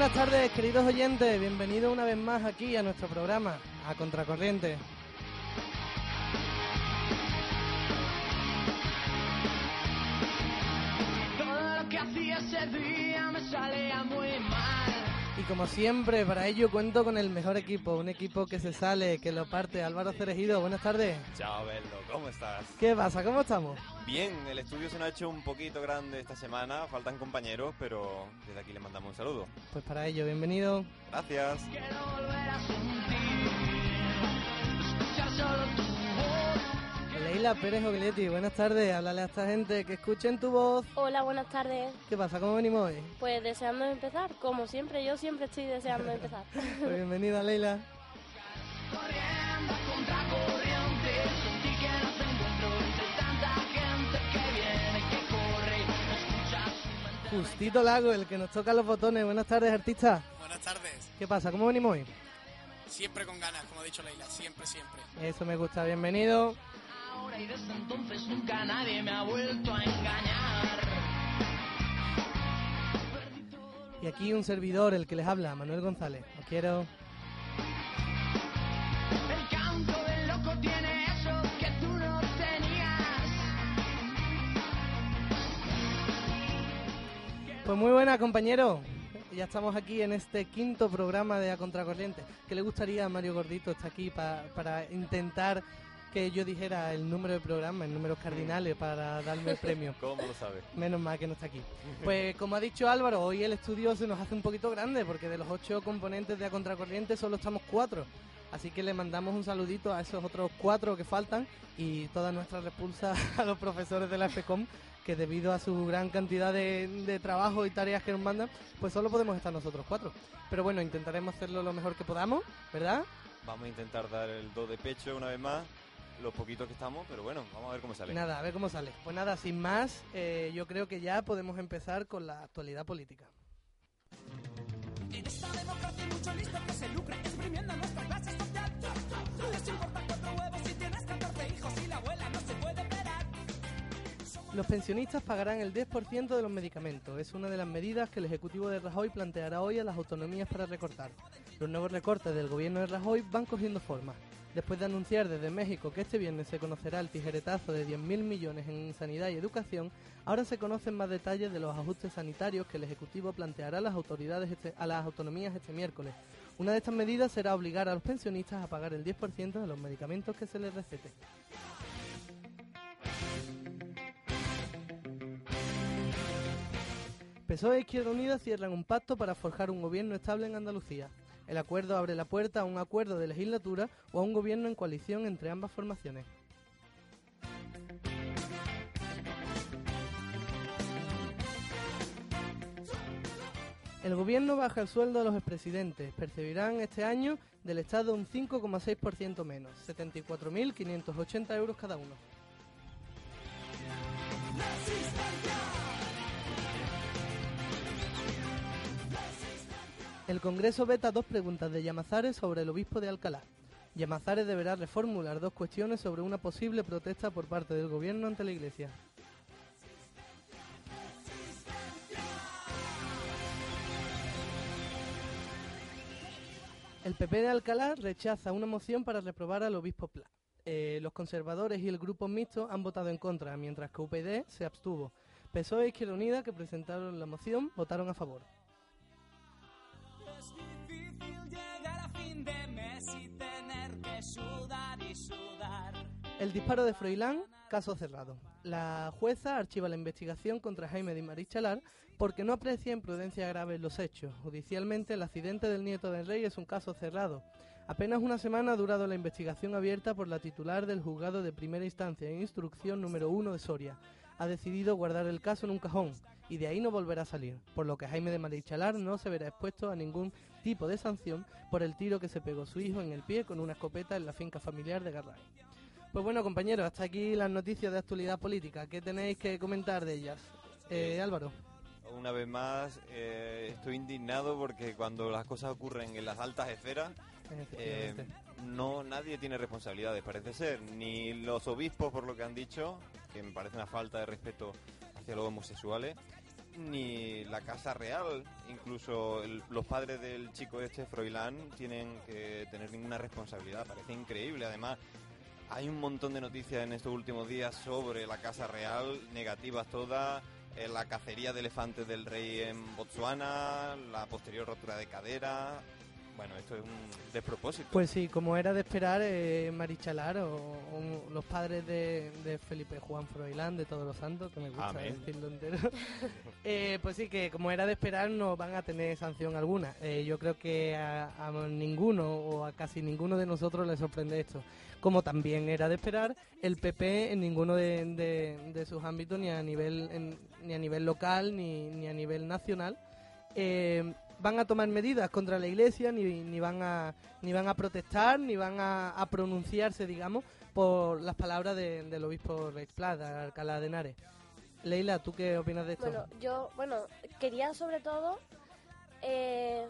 Buenas tardes, queridos oyentes. Bienvenidos una vez más aquí a nuestro programa, a Contracorriente. Todo lo que hacía ese día me salía muy mal. Y como siempre, para ello cuento con el mejor equipo, un equipo que se sale, que lo parte. Álvaro Cerejido, buenas tardes. Chao, Bello, ¿cómo estás? ¿Qué pasa? ¿Cómo estamos? Bien, el estudio se nos ha hecho un poquito grande esta semana, faltan compañeros, pero desde aquí les mandamos un saludo. Pues para ello, bienvenido. Gracias. Quiero volver a sentir. Escuchar solo tu. Leila Pérez Ogletti, buenas tardes. Háblale a esta gente que escuchen tu voz. Hola, buenas tardes. ¿Qué pasa? ¿Cómo venimos hoy? Pues deseando empezar, como siempre, yo siempre estoy deseando empezar. Pues bienvenida, Leila. Justito Lago, el que nos toca los botones. Buenas tardes, artista. Buenas tardes. ¿Qué pasa? ¿Cómo venimos hoy? Siempre con ganas, como ha dicho Leila, siempre, siempre. Eso me gusta, bienvenido. Ahora y desde entonces nunca nadie me ha vuelto a engañar. Y aquí un servidor, el que les habla, Manuel González. Os quiero. El canto del loco tiene eso que tú no tenías. Pues muy buena, compañero. Ya estamos aquí en este quinto programa de A Contracorriente. ¿Qué le gustaría a Mario Gordito estar aquí pa- para intentar que yo dijera el número de programa, el números cardinales para darme el premio? ¿Cómo lo sabes? Menos mal que no está aquí. Pues como ha dicho Álvaro, hoy el estudio se nos hace un poquito grande porque de los ocho componentes de A Contracorriente solo estamos cuatro. Así que le mandamos un saludito a esos otros cuatro que faltan y toda nuestra repulsa a los profesores de la FECOM que debido a su gran cantidad de, de trabajo y tareas que nos mandan, pues solo podemos estar nosotros cuatro. Pero bueno, intentaremos hacerlo lo mejor que podamos, ¿verdad? Vamos a intentar dar el do de pecho una vez más, los poquitos que estamos, pero bueno, vamos a ver cómo sale. Nada, a ver cómo sale. Pues nada, sin más, eh, yo creo que ya podemos empezar con la actualidad política. En esta democracia hay mucho listo que se lucra exprimiendo nuestra clase social. Les importa cuatro huevos si tienes 14 hijos y la abuela no se puede operar. Los pensionistas pagarán el 10% de los medicamentos. Es una de las medidas que el Ejecutivo de Rajoy planteará hoy a las autonomías para recortar. Los nuevos recortes del gobierno de Rajoy van cogiendo forma. Después de anunciar desde México que este viernes se conocerá el tijeretazo de 10.000 millones en sanidad y educación, ahora se conocen más detalles de los ajustes sanitarios que el Ejecutivo planteará a las autoridades este- a las autonomías este miércoles. Una de estas medidas será obligar a los pensionistas a pagar el 10% de los medicamentos que se les recete. PSOE e Izquierda Unida cierran un pacto para forjar un gobierno estable en Andalucía. El acuerdo abre la puerta a un acuerdo de legislatura o a un gobierno en coalición entre ambas formaciones. El gobierno baja el sueldo a los expresidentes. Percibirán este año del Estado un 5,6% menos, 74.580 euros cada uno. El Congreso veta dos preguntas de Llamazares sobre el obispo de Alcalá. Llamazares deberá reformular dos cuestiones sobre una posible protesta por parte del gobierno ante la Iglesia. El PP de Alcalá rechaza una moción para reprobar al obispo Pla. Eh, los conservadores y el grupo mixto han votado en contra, mientras que UPyD se abstuvo. PSOE e Izquierda Unida, que presentaron la moción, votaron a favor. Sudar y sudar. El disparo de Froilán, caso cerrado. La jueza archiva la investigación contra Jaime Di Marichalar porque no aprecia imprudencia grave en los hechos. Judicialmente, el accidente del nieto del rey es un caso cerrado. Apenas una semana ha durado la investigación abierta por la titular del juzgado de primera instancia e instrucción número 1 de Soria. Ha decidido guardar el caso en un cajón y de ahí no volverá a salir, por lo que Jaime de Marichalar no se verá expuesto a ningún tipo de sanción por el tiro que se pegó su hijo en el pie con una escopeta en la finca familiar de Garray. Pues bueno, compañeros, hasta aquí las noticias de actualidad política. ¿Qué tenéis que comentar de ellas? Eh, Álvaro. Una vez más, eh, estoy indignado porque cuando las cosas ocurren en las altas esferas, eh, no nadie tiene responsabilidades, parece ser. Ni los obispos, por lo que han dicho, que me parece una falta de respeto hacia los homosexuales, ni la Casa Real, incluso los padres del chico este, Froilán, tienen que tener ninguna responsabilidad. Parece increíble. Además, hay un montón de noticias en estos últimos días sobre la Casa Real, negativas todas. eh, la cacería de elefantes del rey en Botsuana, la posterior rotura de cadera. Bueno, esto es un despropósito. Pues sí, como era de esperar, eh, Marichalar o, o los padres de, de Felipe Juan Froilán, de Todos los Santos, que me gusta Amén. decirlo entero, eh, pues sí, que como era de esperar, no van a tener sanción alguna. Eh, yo creo que a, a ninguno o a casi ninguno de nosotros le sorprende esto. Como también era de esperar, el PP en ninguno de, de- de sus ámbitos, ni a nivel, en- ni a nivel local, ni, ni a nivel nacional, eh, van a tomar medidas contra la iglesia ni, ni van a ni van a protestar ni van a, pronunciarse digamos por las palabras de- del obispo Rex Plata Alcalá de Henares. Leila tú qué opinas de esto Bueno, yo, bueno, quería sobre todo eh,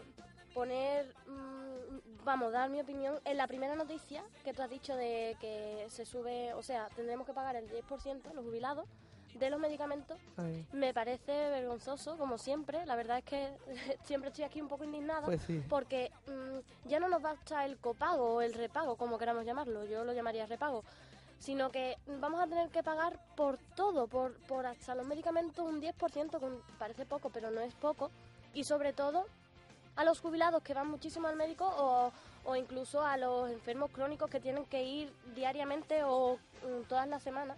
poner, mm, vamos, dar mi opinión en la primera noticia que tú has dicho de que se sube, o sea, tendremos que pagar el 10% los jubilados de los medicamentos. Ay, Me parece vergonzoso, como siempre. La verdad es que siempre estoy aquí un poco indignada. Pues sí. Porque mm, ya no nos basta el copago o el repago, como queramos llamarlo. Yo lo llamaría repago. Sino que vamos a tener que pagar por todo, por, por hasta los medicamentos un 10%, que parece poco, pero no es poco. Y sobre todo a los jubilados que van muchísimo al médico o, o incluso a los enfermos crónicos que tienen que ir diariamente o mm, todas las semanas.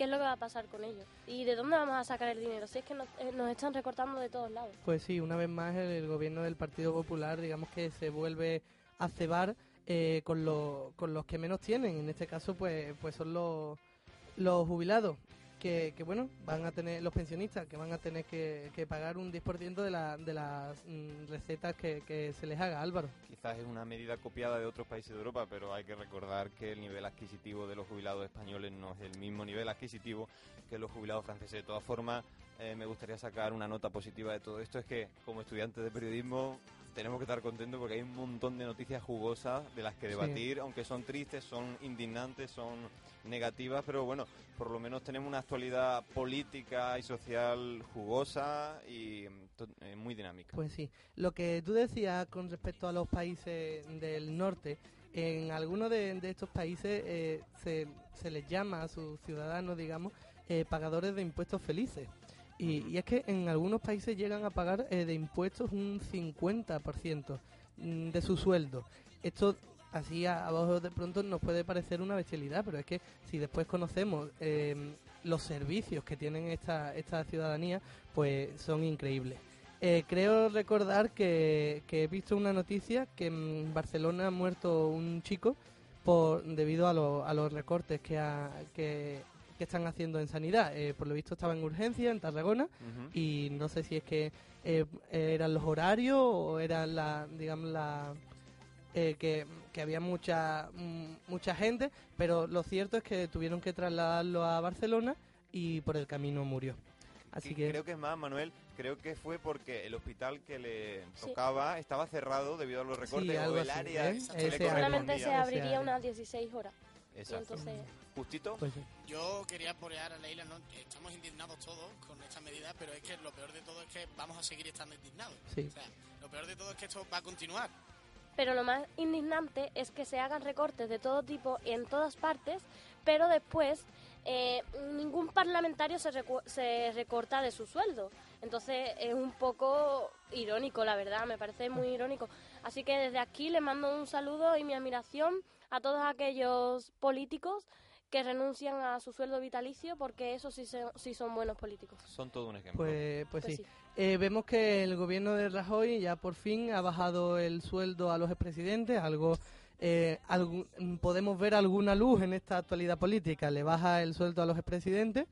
¿Qué es lo que va a pasar con ellos? ¿Y de dónde vamos a sacar el dinero? Si es que nos, eh, nos están recortando de todos lados. Pues sí, una vez más el, gobierno del Partido Popular, digamos que se vuelve a cebar eh, con, los con los que menos tienen. En este caso, pues, pues son los, los jubilados, que, que, bueno, van a tener, los pensionistas, que van a tener que, que pagar un 10% de, la, de las mm, recetas que, que se les haga, Álvaro. Quizás es una medida copiada de otros países de Europa, pero hay que recordar que el nivel adquisitivo de los jubilados españoles no es el mismo nivel adquisitivo que los jubilados franceses. De todas formas, eh, me gustaría sacar una nota positiva de todo esto. Es que, como estudiantes de periodismo, tenemos que estar contentos porque hay un montón de noticias jugosas de las que Sí. debatir, aunque son tristes, son indignantes, son negativas, pero bueno, por lo menos tenemos una actualidad política y social jugosa y mm, eh, muy dinámica. Pues sí. Lo que tú decías con respecto a los países del norte, en algunos de, de estos países eh, se, se les llama a sus ciudadanos, digamos, eh, pagadores de impuestos felices. Y, y es que en algunos países llegan a pagar eh, de impuestos un 50% mm, de su sueldo. Esto así a, abajo de pronto nos puede parecer una bestialidad, pero es que si después conocemos eh, los servicios que tienen esta, esta ciudadanía, pues son increíbles. Eh, creo recordar que, que he visto una noticia que en Barcelona ha muerto un chico por debido a, lo- a los recortes que, ha- que, que están haciendo en sanidad. Eh, por lo visto estaba en urgencia en Tarragona y no sé si es que eh, eran los horarios o era la, digamos, la eh, que, que había mucha mm, mucha gente, pero lo cierto es que tuvieron que trasladarlo a Barcelona y por el camino murió. Así Que Creo que es más, Manuel, creo que fue porque el hospital que le Sí. tocaba estaba cerrado debido a los recortes algo o el así, área ¿eh? área. Solamente se abriría unas 16 horas. Exacto. entonces, Justito. pues sí. Yo quería apoyar a Leila, ¿no? estamos indignados todos con esta medida, pero es que lo peor de todo es que vamos a seguir estando indignados. Sí. O sea, lo peor de todo es que esto va a continuar. Pero lo más indignante es que se hagan recortes de todo tipo en todas partes, pero después eh, ningún parlamentario se, recu- se recorta de su sueldo. Entonces es un poco irónico, la verdad, me parece muy irónico. Así que desde aquí les mando un saludo y mi admiración a todos aquellos políticos que renuncian a su sueldo vitalicio porque eso sí, se- sí son buenos políticos. Son todo un ejemplo. Pues, pues, Pues sí. sí. Eh, vemos que el gobierno de Rajoy ya por fin ha bajado el sueldo a los expresidentes, algo eh, mm, podemos ver alguna luz en esta actualidad política. Le baja el sueldo a los expresidentes.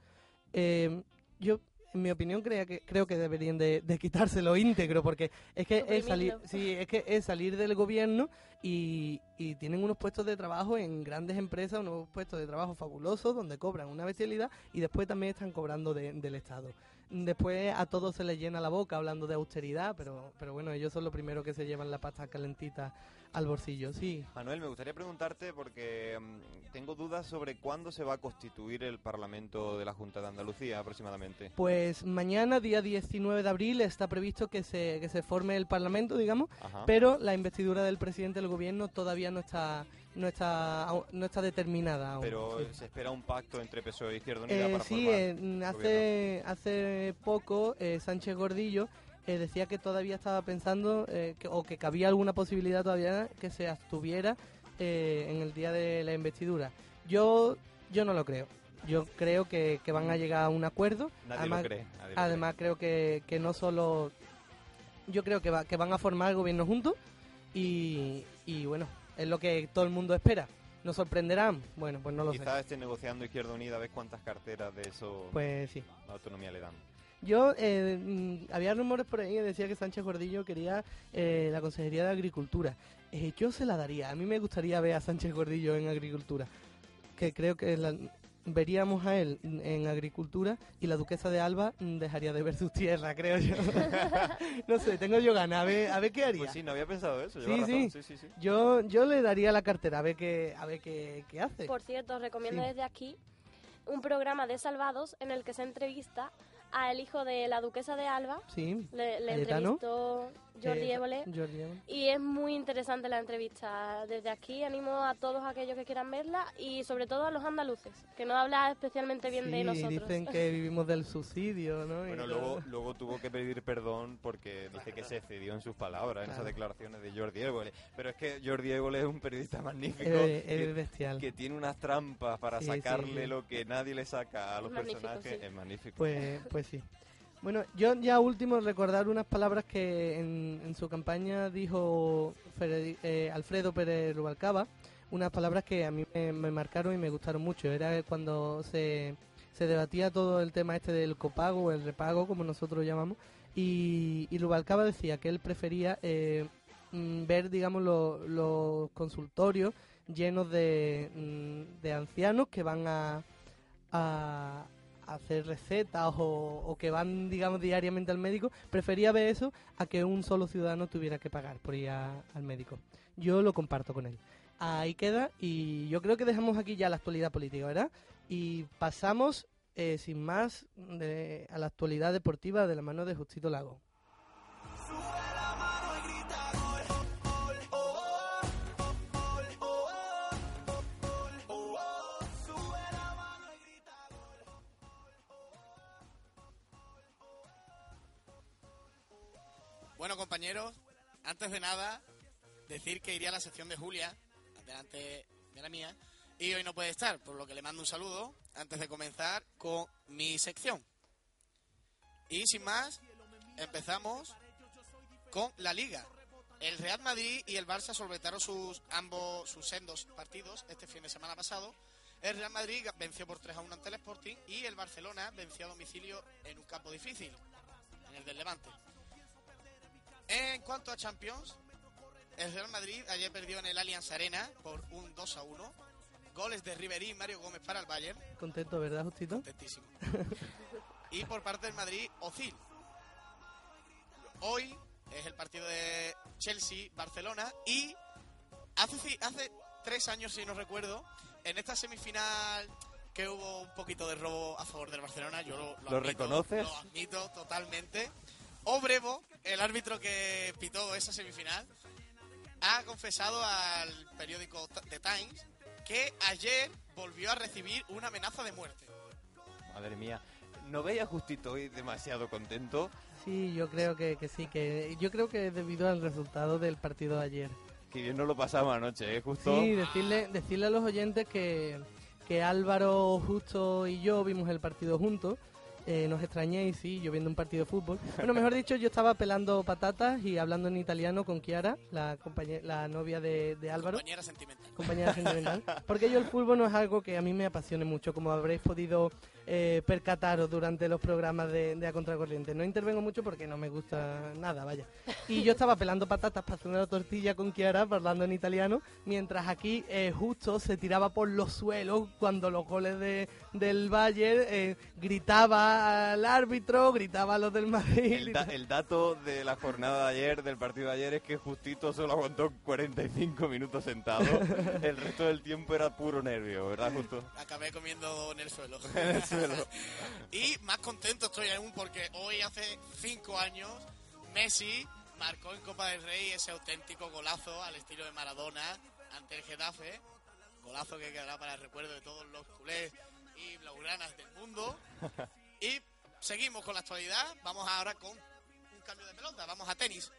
Eh, yo, en mi opinión, crea que, creo que deberían de, de quitárselo íntegro, porque es que es salir, sí, es que es salir del gobierno y, y tienen unos puestos de trabajo en grandes empresas, unos puestos de trabajo fabulosos donde cobran una bestialidad y después también están cobrando de- del Estado. Después a todos se les llena la boca hablando de austeridad, pero, pero bueno, ellos son los primeros que se llevan la pasta calentita al bolsillo, sí. Manuel, me gustaría preguntarte porque mm, tengo dudas sobre cuándo se va a constituir el Parlamento de la Junta de Andalucía aproximadamente. Pues mañana, día 19 de abril, está previsto que se, que se forme el Parlamento, digamos, Ajá. pero la investidura del presidente del gobierno todavía no está no está no está determinada aún. Pero Sí. se espera un pacto entre PSOE e Izquierda Unida Eh, para sí, formar eh, gobierno. hace, hace poco eh, Sánchez Gordillo eh, decía que todavía estaba pensando eh, que- o que cabía alguna posibilidad todavía que se abstuviera eh, en el día de la investidura. Yo yo no lo creo. Yo creo que, que van a llegar a un acuerdo. Nadie además, lo cree. nadie lo además creo que, que no solo... Yo creo que, va, que van a formar el gobierno juntos y, y bueno, es lo que todo el mundo espera. ¿Nos sorprenderán? Bueno, pues no lo sé. Quizás esté negociando Izquierda Unida, a ver cuántas carteras de eso Pues sí. la autonomía le dan. Yo, eh, mm, había rumores por ahí que decía que Sánchez Gordillo quería eh, la Consejería de Agricultura. Eh, yo se la daría. A mí me gustaría ver a Sánchez Gordillo en Agricultura. Que creo que la- veríamos a él en Agricultura y la Duquesa de Alba dejaría de ver sus tierras, creo yo. no sé, tengo yo ganas. A ver, a ver qué haría. Pues sí, no había pensado eso. Sí, lleva razón. sí. sí, sí, sí. Yo, yo le daría la cartera a ver qué, a ver qué, qué hace. Por cierto, os recomiendo Sí. desde aquí un programa de Salvados en el que se entrevista al hijo de la duquesa de Alba. Sí. Le, le entrevistó Jordi Évole. Y es muy interesante la entrevista. Desde aquí animo a todos aquellos que quieran verla y sobre todo a los andaluces, que no habla especialmente bien de nosotros. dicen que vivimos del subsidio, ¿no? Bueno, luego, luego tuvo que pedir perdón porque dice que se excedió en sus palabras, en esas declaraciones de Jordi Évole. Pero es que Jordi Évole es un periodista magnífico Es- es que, bestial. que tiene unas trampas para Sí, sacarle sí. lo que nadie le saca a los personajes. sí. Es magnífico. Pues, pues sí. Bueno, yo ya último recordar unas palabras que en, en su campaña dijo eh, Alfredo Pérez Rubalcaba, unas palabras que a mí me, marcaron y me gustaron mucho. Era cuando se, se debatía todo el tema este del copago o el repago, como nosotros llamamos, y, y Rubalcaba decía que él prefería eh, mm, ver, digamos, lo- los consultorios llenos de, mm, de ancianos que van a hacer recetas o, o que van, digamos, diariamente al médico, prefería ver eso a que un solo ciudadano tuviera que pagar por ir al médico. Yo lo comparto con él. Ahí queda y yo creo que dejamos aquí ya la actualidad política, ¿verdad? Y pasamos, eh, sin más, de- a la actualidad deportiva de la mano de Justito Lago. Bueno, compañeros, antes de nada, decir que iría a la sección de Julia, delante de la mía, y hoy no puede estar, por lo que le mando un saludo antes de comenzar con mi sección. Y sin más, empezamos con la Liga. El Real Madrid y el Barça solventaron sus ambos sus sendos partidos este fin de semana pasado. El Real Madrid venció por 3 a 1 ante el Sporting y el Barcelona venció a domicilio en un campo difícil, en el del Levante. En cuanto a Champions, el Real Madrid ayer perdió en el Allianz Arena por un 2 a 1. Goles de Ribery y Mario Gómez para el Bayern. Contento, ¿verdad, Justito? Contentísimo. y por parte del Madrid, Ozil. Hoy es el partido de Chelsea-Barcelona y hace, hace tres años, si no recuerdo, en esta semifinal que hubo un poquito de robo a favor del Barcelona, yo lo, ¿Lo admito, reconoces? Lo admito totalmente. Obrevo, el árbitro que pitó esa semifinal, ha confesado al periódico The Times que ayer volvió a recibir una amenaza de muerte. Madre mía. ¿No veía justito hoy demasiado contento? Sí, yo creo que, que sí, que yo creo que debido al resultado del partido de ayer. Que bien no lo pasamos anoche, ¿eh? Justo. Sí, decirle, decirle a los oyentes que, que Álvaro, Justo y yo vimos el partido juntos. Eh, nos extrañéis, sí, yo viendo un partido de fútbol. Bueno, mejor dicho, yo estaba pelando patatas y hablando en italiano con Chiara, la, la novia de, de Álvaro Compañera sentimental. compañera sentimental. Porque yo el fútbol no es algo que a mí me apasione mucho, como habréis podido eh, percataros durante los programas de, de A Contracorriente. No intervengo mucho porque no me gusta nada, vaya. Y yo estaba pelando patatas para hacer una tortilla con Kiara, hablando en italiano, mientras aquí eh, justo se tiraba por los suelos cuando los goles de, del Bayern eh, gritaba al árbitro, gritaba a los del Madrid. El, da- el dato de la jornada de ayer, del partido de ayer, es que Justito solo aguantó 45 minutos sentado. El resto del tiempo era puro nervio, ¿verdad, Justo? Acabé comiendo en el suelo. En el suelo. Y más contento estoy aún porque hoy, hace cinco años, Messi marcó en Copa del Rey ese auténtico golazo al estilo de Maradona ante el Getafe. Golazo que quedará para el recuerdo de todos los culés y blaugranas del mundo. Y seguimos con la actualidad. Vamos ahora con un cambio de pelota. Vamos a tenis.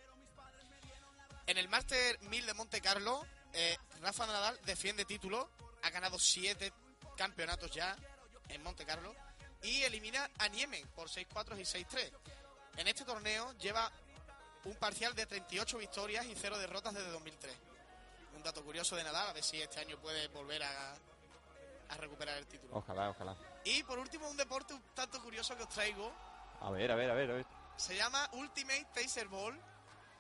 En el Master 1000 de Monte Carlo, eh, Rafa Nadal defiende título. Ha ganado siete campeonatos ya en Monte Carlo. Y elimina a Niemen por 6-4 y 6-3. En este torneo lleva un parcial de 38 victorias y 0 derrotas desde 2003. Un dato curioso de Nadal, a ver si este año puede volver a, a recuperar el título. Ojalá, ojalá. Y por último, un deporte un tanto curioso que os traigo. A ver, a ver, a ver. A ver. Se llama Ultimate Taser Ball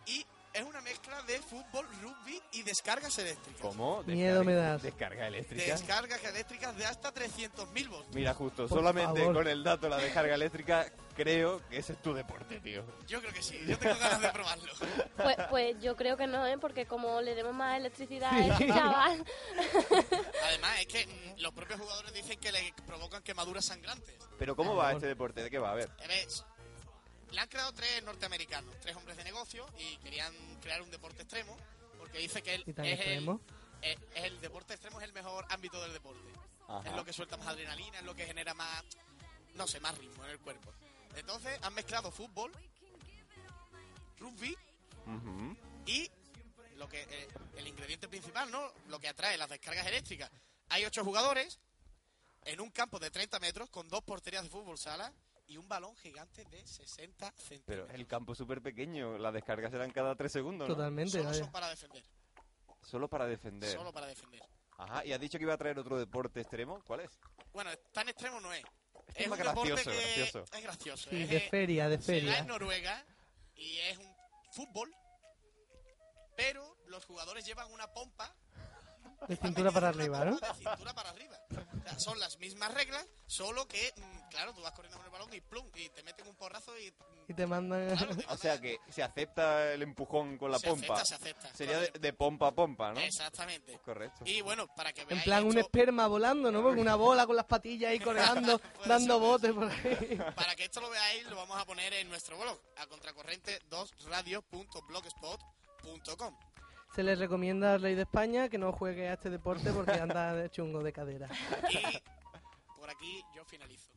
y es una mezcla de fútbol, rugby y descargas eléctricas. ¿Cómo? Miedo me das. Descarga eléctrica. Descargas eléctricas de hasta 300.000 voltios. Mira, justo, Por solamente favor. con el dato de la descarga eléctrica, creo que ese es tu deporte, tío. Yo creo que sí, yo tengo ganas de probarlo. Pues, pues yo creo que no, ¿eh? Porque como le demos más electricidad a este chaval... Además, es que mm, los propios jugadores dicen que le provocan quemaduras sangrantes. Pero ¿cómo va este deporte? ¿De qué va? A ver. Ves, Le han creado tres norteamericanos, tres hombres de negocio, y querían crear un deporte extremo, porque dice que el, ¿Y tan es, el, extremo? es- es el deporte extremo es el mejor ámbito del deporte. Ajá. Es lo que suelta más adrenalina, es lo que genera más, no sé, más ritmo en el cuerpo. Entonces han mezclado fútbol, rugby Ujú. y lo que eh, el ingrediente principal, ¿no? Lo que atrae las descargas eléctricas. Hay ocho jugadores en un campo de 30 metros con dos porterías de fútbol sala y un balón gigante de 60 Pero centímetros. el campo es súper pequeño, las descargas serán cada tres segundos, ¿no? Totalmente, Solo son para defender. Solo para defender. Solo para defender. Ajá, y has dicho que iba a traer otro deporte extremo, ¿cuál es? Bueno, tan extremo no es. Es Es más un deporte gracioso, que gracioso. es gracioso. Sí, es, de eh, feria, de se feria. en Noruega y es un fútbol, pero los jugadores llevan una pompa De cintura para arriba, ¿no? de cintura para arriba. O sea, son las mismas reglas, solo que, mm, claro, tú vas corriendo con el balón y plum, y te meten un porrazo y... Y te mandan... claro, te O sea que se acepta el empujón con la Se pompa. acepta, se acepta, Sería de, claro. de pompa a pompa, ¿no? Exactamente. Correcto. Y bueno, para que En veáis plan un esperma volando, ¿no? Porque una bola con las patillas ahí colgando, dando ser, botes por ahí. Para que esto lo veáis, lo vamos a poner en nuestro blog, a contracorriente 2radio.blogspot.com. Se les recomienda al rey de España que no juegue a este deporte porque anda de chungo de cadera. Y por aquí yo finalizo.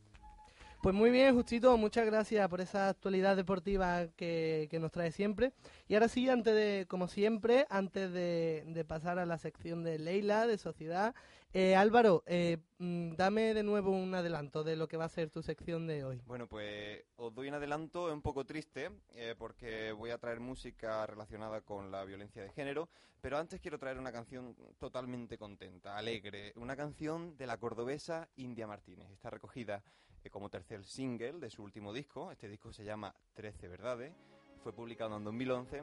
Pues muy bien, Justito, muchas gracias por esa actualidad deportiva que, que nos trae siempre. Y ahora sí, antes de, como siempre, antes de, de pasar a la sección de Leila, de Sociedad, eh, Álvaro, eh, mm, dame de nuevo un adelanto de lo que va a ser tu sección de hoy. Bueno, pues os doy un adelanto, es un poco triste, eh, porque voy a traer música relacionada con la violencia de género, pero antes quiero traer una canción totalmente contenta, alegre, una canción de la cordobesa India Martínez. Está recogida eh, como tercer single de su último disco, este disco se llama Trece Verdades, fue publicado en 2011,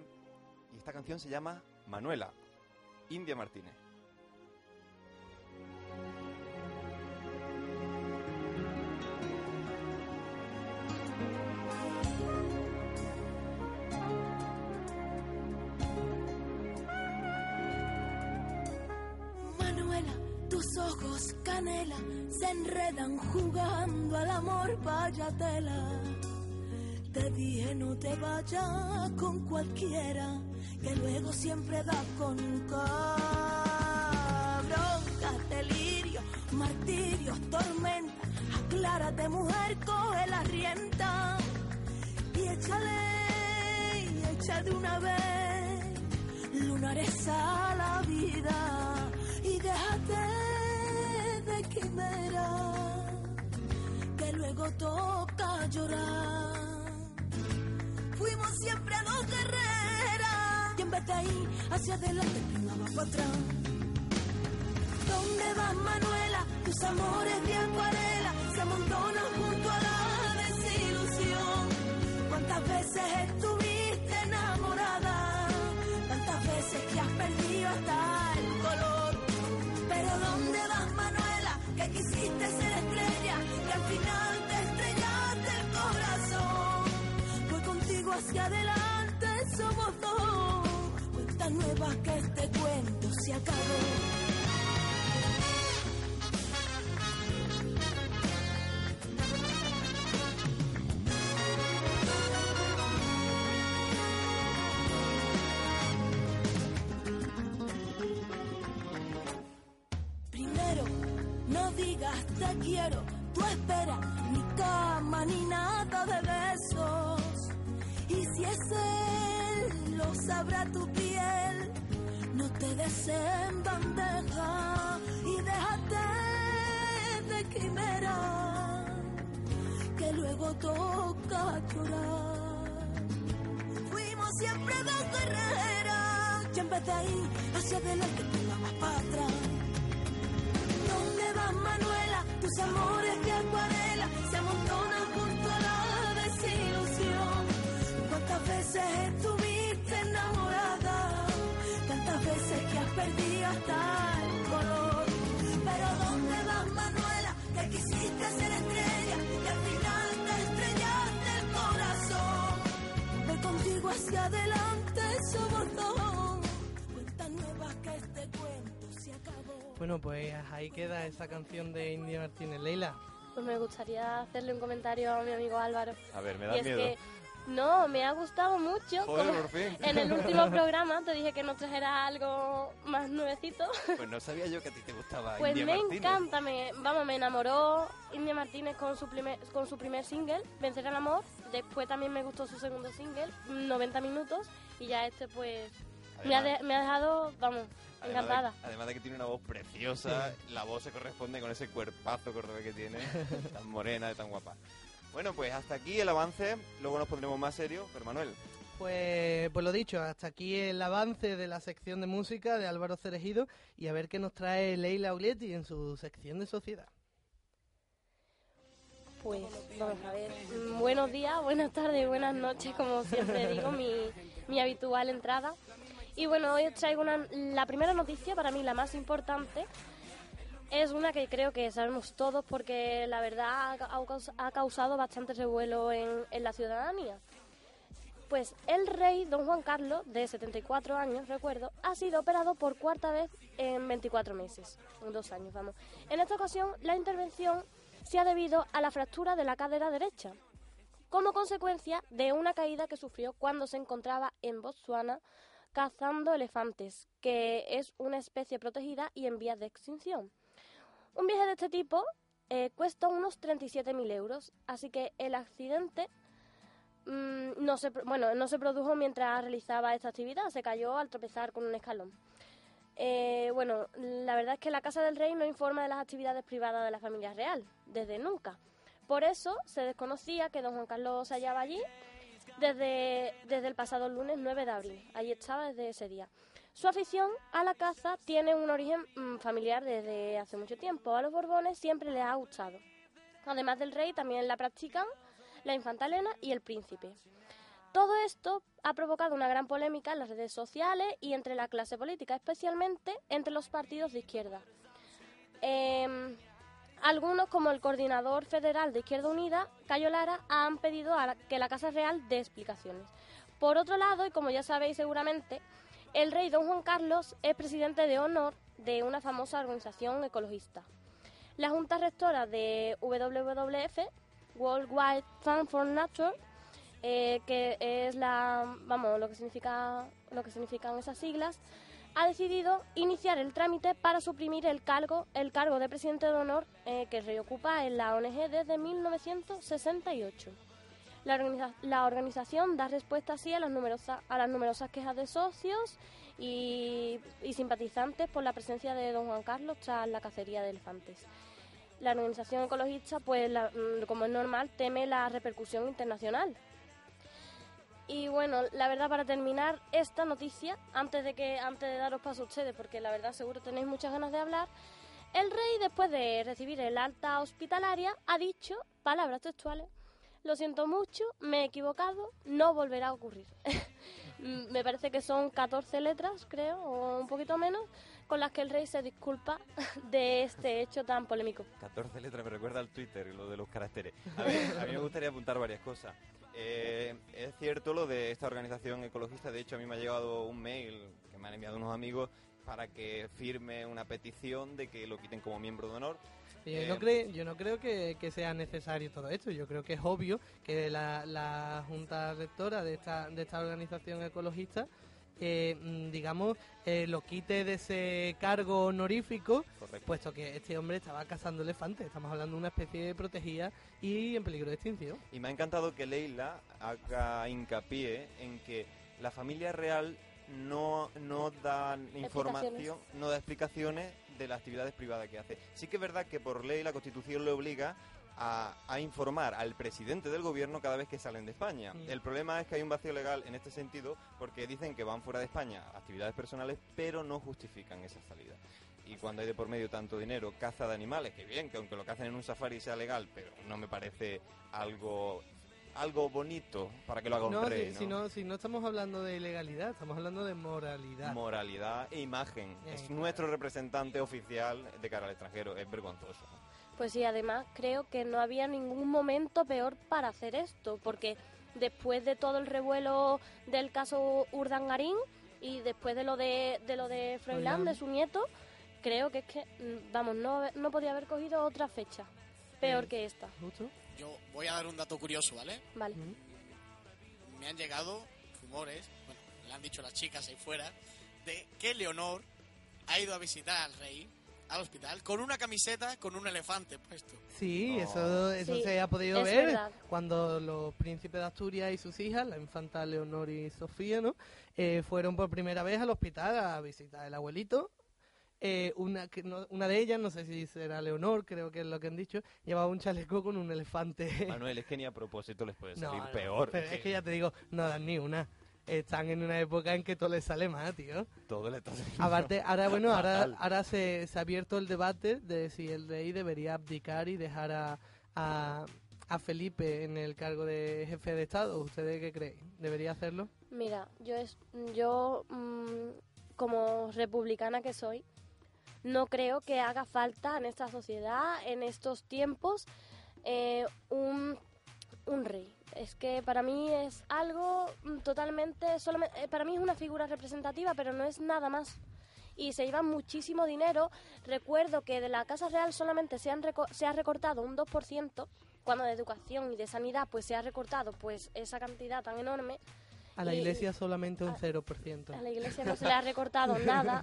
y esta canción se llama Manuela, India Martínez. Se enredan jugando al amor, vaya tela. Te dije no te vayas con cualquiera, que luego siempre da con bronca, delirio, martirio, tormenta. Aclárate mujer, coge la rienda y échale, y de una vez lunares a la vida y déjate quimera que luego toca llorar. Fuimos siempre dos guerreras y en ir hacia adelante, prima va para atrás. ¿Dónde vas, Manuela? Tus amores de acuarela se amontonan junto a la desilusión. ¿Cuántas veces estuviste enamorada? Tantas veces que has perdido hasta quiero, tú espera, ni cama ni nada de besos. Y si es él, lo sabrá tu Bueno, pues ahí queda esa canción de India Martínez. Leila, Pues me gustaría hacerle un comentario a mi amigo Álvaro. A ver, me da es miedo. que no, me ha gustado mucho. Joder, como por fin. En el último programa te dije que nos trajera algo más nuevecito. Pues no sabía yo que a ti te gustaba Pues India me Martínez. encanta, me, vamos, me enamoró India Martínez con su primer, con su primer single, Vencer al Amor. Después también me gustó su segundo single, 90 minutos. Y ya este, pues, me ha, de- me ha dejado, vamos, Además encantada. de, además de que tiene una voz preciosa, la voz se corresponde con ese cuerpazo cordobés que tiene, tan morena y tan guapa. Bueno, pues hasta aquí el avance, luego nos pondremos más serios, pero Manuel, pues, pues lo dicho, hasta aquí el avance de la sección de música de Álvaro Cerejido y a ver qué nos trae Leila Uglietti en su sección de sociedad. Pues vamos a ver. Buenos días, buenas tardes, buenas noches, como siempre digo, mi, mi habitual entrada. Y bueno, hoy traigo una, la primera noticia, para mí la más importante. Es una que creo que sabemos todos porque la verdad ha causado bastante revuelo en, en la ciudadanía. Pues el rey don Juan Carlos, de 74 años, recuerdo, ha sido operado por cuarta vez en 24 meses, en dos años, vamos. En esta ocasión, la intervención se ha debido a la fractura de la cadera derecha, como consecuencia de una caída que sufrió cuando se encontraba en Botsuana cazando elefantes, que es una especie protegida y en vías de extinción. Un viaje de este tipo eh, cuesta unos 37.000 euros, así que el accidente mm, no se, bueno, no se produjo mientras realizaba esta actividad, se cayó al tropezar con un escalón. Eh, bueno, la verdad es que la Casa del Rey no informa de las actividades privadas de la familia real, desde nunca. Por eso se desconocía que don Juan Carlos se hallaba allí desde, desde el pasado lunes 9 de abril. Allí estaba desde ese día. Su afición a la caza tiene un origen mm, familiar desde hace mucho tiempo. A los Borbones siempre les ha gustado. Además del rey, también la practican la infanta Elena y el príncipe. Todo esto ha provocado una gran polémica en las redes sociales y entre la clase política, especialmente entre los partidos de izquierda. Em, algunos, como el coordinador federal de Izquierda Unida, Cayo Lara, han pedido a que la Casa Real dé explicaciones. Por otro lado, y como ya sabéis seguramente, el rey don Juan Carlos es presidente de honor de una famosa organización ecologista. La Junta Rectora de WWF, World Wide Fund for Nature, eh, que es la, vamos, lo que significa, lo que significan esas siglas, ha decidido iniciar el trámite para suprimir el cargo, el cargo de presidente de honor eh, que el rey ocupa en la ONG desde 1968. La, la organización da respuesta así a las, numerosas, a las numerosas quejas de socios y, y simpatizantes por la presencia de don Juan Carlos tras la cacería de elefantes. la organización ecologista, pues mm, como es normal, teme la repercusión internacional. Y bueno, la verdad para terminar esta noticia, antes de que antes de daros paso a ustedes, porque la verdad seguro tenéis muchas ganas de hablar, el rey después de recibir el alta hospitalaria ha dicho palabras textuales: "Lo siento mucho, me he equivocado, no volverá a ocurrir." Me parece que son 14 letras, creo, o un poquito menos, con las que el rey se disculpa de este hecho tan polémico. 14 letras, me recuerda al Twitter, lo de los caracteres. A, ver, a mí me gustaría apuntar varias cosas. Eh, es cierto lo de esta organización ecologista, de hecho a mí me ha llegado un mail que me han enviado unos amigos para que firme una petición de que lo quiten como miembro de honor. Yo Eh, no, creo, yo no creo que, que sea necesario todo esto. Yo creo que es obvio que la, la Junta Rectora de esta, de esta organización ecologista, eh, mm, digamos, eh, lo quite de ese cargo honorífico, Correcto. puesto que este hombre estaba cazando elefantes. Estamos hablando de una especie protegida y en peligro de extinción. Y me ha encantado que Leila haga hincapié en que la familia real no, no da información, no da explicaciones de las actividades privadas que hace. Sí que es verdad que por ley la Constitución le obliga a, a informar al presidente del gobierno cada vez que salen de España. El problema es que hay un vacío legal en este sentido porque dicen que van fuera de España actividades personales, pero no justifican esa salida. Y cuando hay de por medio tanto dinero, caza de animales, que bien, que aunque lo cacen en un safari sea legal, pero no me parece algo algo bonito para que lo haga un No, rey, si, ¿no? si no, si no estamos hablando de ilegalidad, estamos hablando de moralidad. Moralidad e imagen. Eh, es claro. nuestro representante oficial de cara al extranjero. Es vergonzoso. Pues sí, además creo que no había ningún momento peor para hacer esto, porque después de todo el revuelo del caso Urdangarín y después de lo de, de lo de Froilán, de su nieto, creo que es que, mm, vamos, no, no podía haber cogido otra fecha peor Eh. que esta. Yo voy a dar un dato curioso, ¿vale? Vale. Me han llegado rumores, bueno, le han dicho las chicas ahí fuera, de que Leonor ha ido a visitar al rey al hospital con una camiseta con un elefante puesto. Sí, No. eso, eso Sí, se ha podido es ver verdad. cuando los príncipes de Asturias y sus hijas, la infanta Leonor y Sofía, ¿no? Eh, fueron por primera vez al hospital a visitar al abuelito. Eh, una, que no- una de ellas, no sé si será Leonor, creo que es lo que han dicho, llevaba un chaleco con un elefante. Manuel, es que ni a propósito les puede salir no, peor. pero es que ya te digo, no dan ni una. Están en una época en que todo les sale mal, tío. Todo le está saliendo Aparte, ahora bueno, ahora, ahora se, se ha abierto el debate de si el rey debería abdicar y dejar a, a, a Felipe en el cargo de jefe de Estado. ¿Ustedes qué creen? ¿Debería hacerlo? Mira, yo, es, yo mm, como republicana que soy, no creo que haga falta en esta sociedad, en estos tiempos, eh, un, un rey. Es que para mí es algo mm, totalmente, solamente, eh, para mí es una figura representativa, pero no es nada más. Y se llevan muchísimo dinero. Recuerdo que de la Casa Real solamente se, han se ha recortado un 2%, cuando de educación y de sanidad pues se ha recortado pues esa cantidad tan enorme. A la iglesia solamente un a- 0%. A la iglesia no se le ha recortado nada.